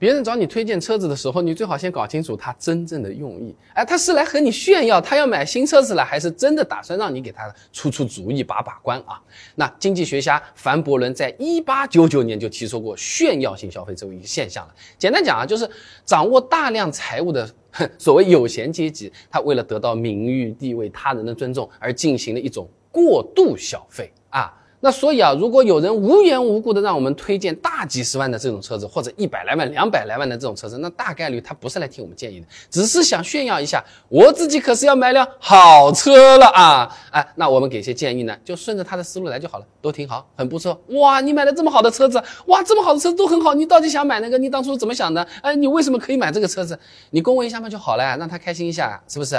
别人找你推荐车子的时候，你最好先搞清楚他真正的用意。哎，他是来和你炫耀他要买新车子了，还是真的打算让你给他出出主意、把把关啊？那经济学家凡伯伦在一八九九年就提出过炫耀性消费这么一个现象了。简单讲啊，就是掌握大量财物的所谓有闲阶级，他为了得到名誉、地位、他人的尊重而进行了一种过度消费啊。那所以啊，如果有人无缘无故的让我们推荐大几十万的这种车子，或者一百来万、两百来万的这种车子，那大概率他不是来听我们建议的，只是想炫耀一下，我自己可是要买辆好车了啊！哎，那我们给些建议呢，就顺着他的思路来就好了，都挺好，很不错。哇，你买了这么好的车子，哇，这么好的车子都很好，你到底想买那个？你当初怎么想的？哎，你为什么可以买这个车子？你恭维一下嘛就好了，让他开心一下，是不是？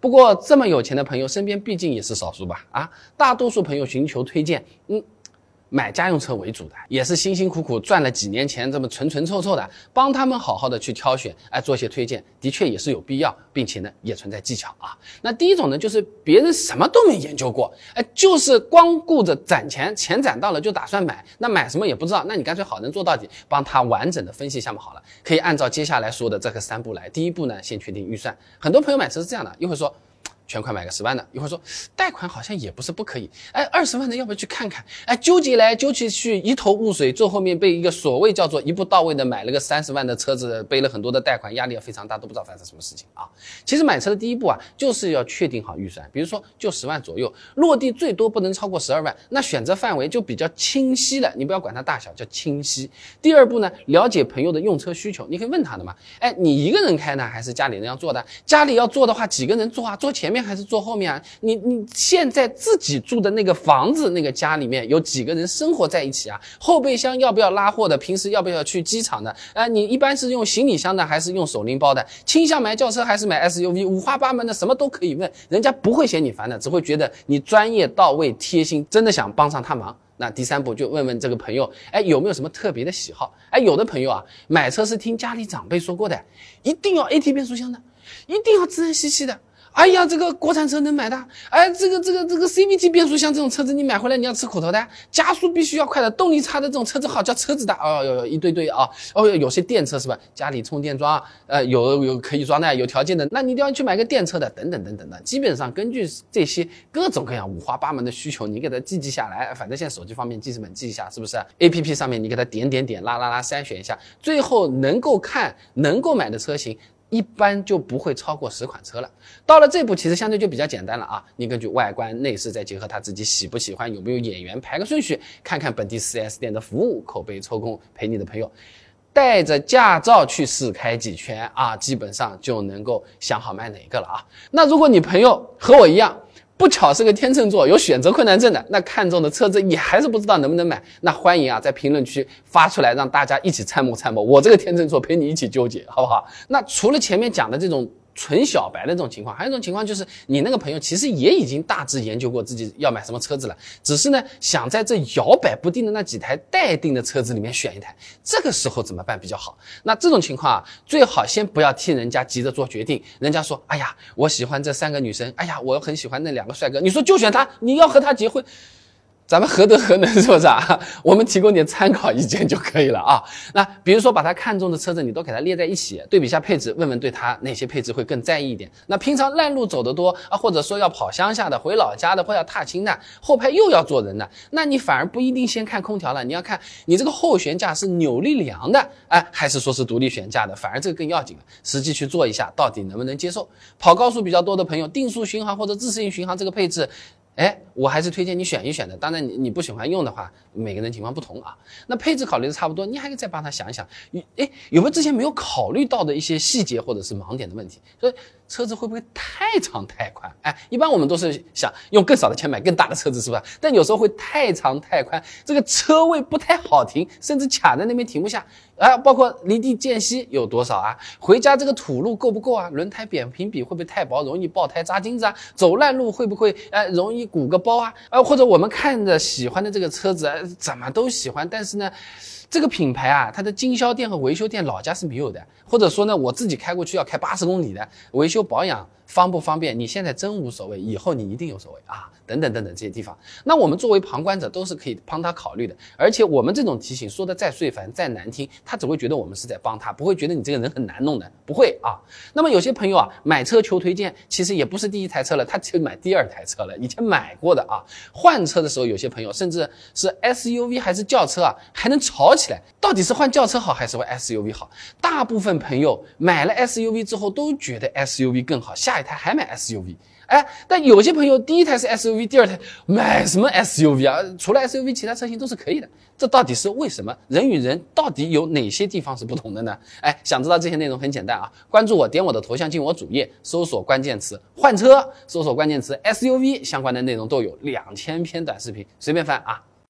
不过这么有钱的朋友身边毕竟也是少数吧？啊，大多数朋友寻求推荐。嗯，买家用车为主的，也是辛辛苦苦赚了几年钱，这么纯纯臭臭的，帮他们好好的去挑选，哎，做些推荐，的确也是有必要，并且呢，也存在技巧啊。那第一种呢，就是别人什么都没研究过，哎，就是光顾着攒钱，钱攒到了就打算买，那买什么也不知道，那你干脆好人做到底，帮他完整的分析项目好了，可以按照接下来说的这个三步来。第一步呢，先确定预算。很多朋友买车是这样的，又会说。全款买个十万的，一会儿说贷款好像也不是不可以，哎，二十万的要不要去看看？哎，纠结来纠结去，一头雾水，最后面被一个所谓叫做一步到位的买了个三十万的车子，背了很多的贷款，压力也非常大，都不知道发生什么事情啊。其实买车的第一步啊，就是要确定好预算，比如说就十万左右，落地最多不能超过十二万，那选择范围就比较清晰了，你不要管它大小，叫清晰。第二步呢，了解朋友的用车需求，你可以问他的嘛，哎，你一个人开呢，还是家里人要坐的？家里要坐的话，几个人坐啊？坐前面。还是坐后面啊？你你现在自己住的那个房子那个家里面有几个人生活在一起啊？后备箱要不要拉货的？平时要不要去机场的？啊，你一般是用行李箱的还是用手拎包的？倾向买轿车还是买 SUV？五花八门的，什么都可以问，人家不会嫌你烦的，只会觉得你专业到位、贴心，真的想帮上他忙。那第三步就问问这个朋友，哎，有没有什么特别的喜好？哎，有的朋友啊，买车是听家里长辈说过的，一定要 AT 变速箱的，一定要自然吸气的。哎呀，这个国产车能买的，哎，这个这个这个 CVT 变速箱这种车子你买回来你要吃苦头的，加速必须要快的，动力差的这种车子好叫车子的，哦哟哟一堆堆啊，哦有些电车是吧？家里充电桩，呃有有可以装的，有条件的，那你一定要去买个电车的，等等等等的，基本上根据这些各种各样五花八门的需求，你给它记记下来，反正现在手机方面记事本记一下，是不是？A P P 上面你给它点点点拉拉拉筛选一下，最后能够看能够买的车型。一般就不会超过十款车了。到了这步，其实相对就比较简单了啊！你根据外观、内饰，再结合他自己喜不喜欢，有没有眼缘，排个顺序，看看本地 4S 店的服务、口碑、抽空，陪你的朋友带着驾照去试开几圈啊，基本上就能够想好买哪一个了啊！那如果你朋友和我一样，不巧是个天秤座，有选择困难症的，那看中的车子你还是不知道能不能买，那欢迎啊，在评论区发出来，让大家一起参谋参谋。我这个天秤座陪你一起纠结，好不好？那除了前面讲的这种。纯小白的这种情况，还有一种情况就是你那个朋友其实也已经大致研究过自己要买什么车子了，只是呢想在这摇摆不定的那几台待定的车子里面选一台，这个时候怎么办比较好？那这种情况啊，最好先不要替人家急着做决定。人家说，哎呀，我喜欢这三个女生，哎呀，我很喜欢那两个帅哥，你说就选他，你要和他结婚。咱们何德何能是不是啊？我们提供点参考意见就可以了啊。那比如说把他看中的车子，你都给他列在一起，对比一下配置，问问对他哪些配置会更在意一点。那平常烂路走得多啊，或者说要跑乡下的、回老家的，或要踏青的，后排又要坐人的，那你反而不一定先看空调了，你要看你这个后悬架是扭力梁的，哎，还是说是独立悬架的，反而这个更要紧了。实际去做一下，到底能不能接受？跑高速比较多的朋友，定速巡航或者自适应巡航这个配置。哎，我还是推荐你选一选的。当然，你你不喜欢用的话，每个人情况不同啊。那配置考虑的差不多，你还可以再帮他想一想，哎，有没有之前没有考虑到的一些细节或者是盲点的问题？所以。车子会不会太长太宽？哎，一般我们都是想用更少的钱买更大的车子，是吧？但有时候会太长太宽，这个车位不太好停，甚至卡在那边停不下。啊，包括离地间隙有多少啊？回家这个土路够不够啊？轮胎扁平比会不会太薄，容易爆胎扎钉子啊？走烂路会不会呃容易鼓个包啊？呃，或者我们看着喜欢的这个车子，怎么都喜欢，但是呢？这个品牌啊，它的经销店和维修店老家是没有的，或者说呢，我自己开过去要开八十公里的，维修保养方不方便？你现在真无所谓，以后你一定有所谓啊，等等等等这些地方。那我们作为旁观者都是可以帮他考虑的，而且我们这种提醒说的再碎烦、再难听，他只会觉得我们是在帮他，不会觉得你这个人很难弄的，不会啊。那么有些朋友啊，买车求推荐，其实也不是第一台车了，他就买第二台车了，以前买过的啊。换车的时候，有些朋友甚至是 SUV 还是轿车啊，还能吵起来，到底是换轿车好还是换 SUV 好？大部分朋友买了 SUV 之后都觉得 SUV 更好，下一一台还买 SUV。哎，但有些朋友第一台是 SUV，第二台买什么 SUV 啊？除了 SUV，其他车型都是可以的。这到底是为什么？人与人到底有哪些地方是不同的呢？哎，想知道这些内容很简单啊，关注我，点我的头像进我主页，搜索关键词换车，搜索关键词 SUV，相关的内容都有两千篇短视频，随便翻啊。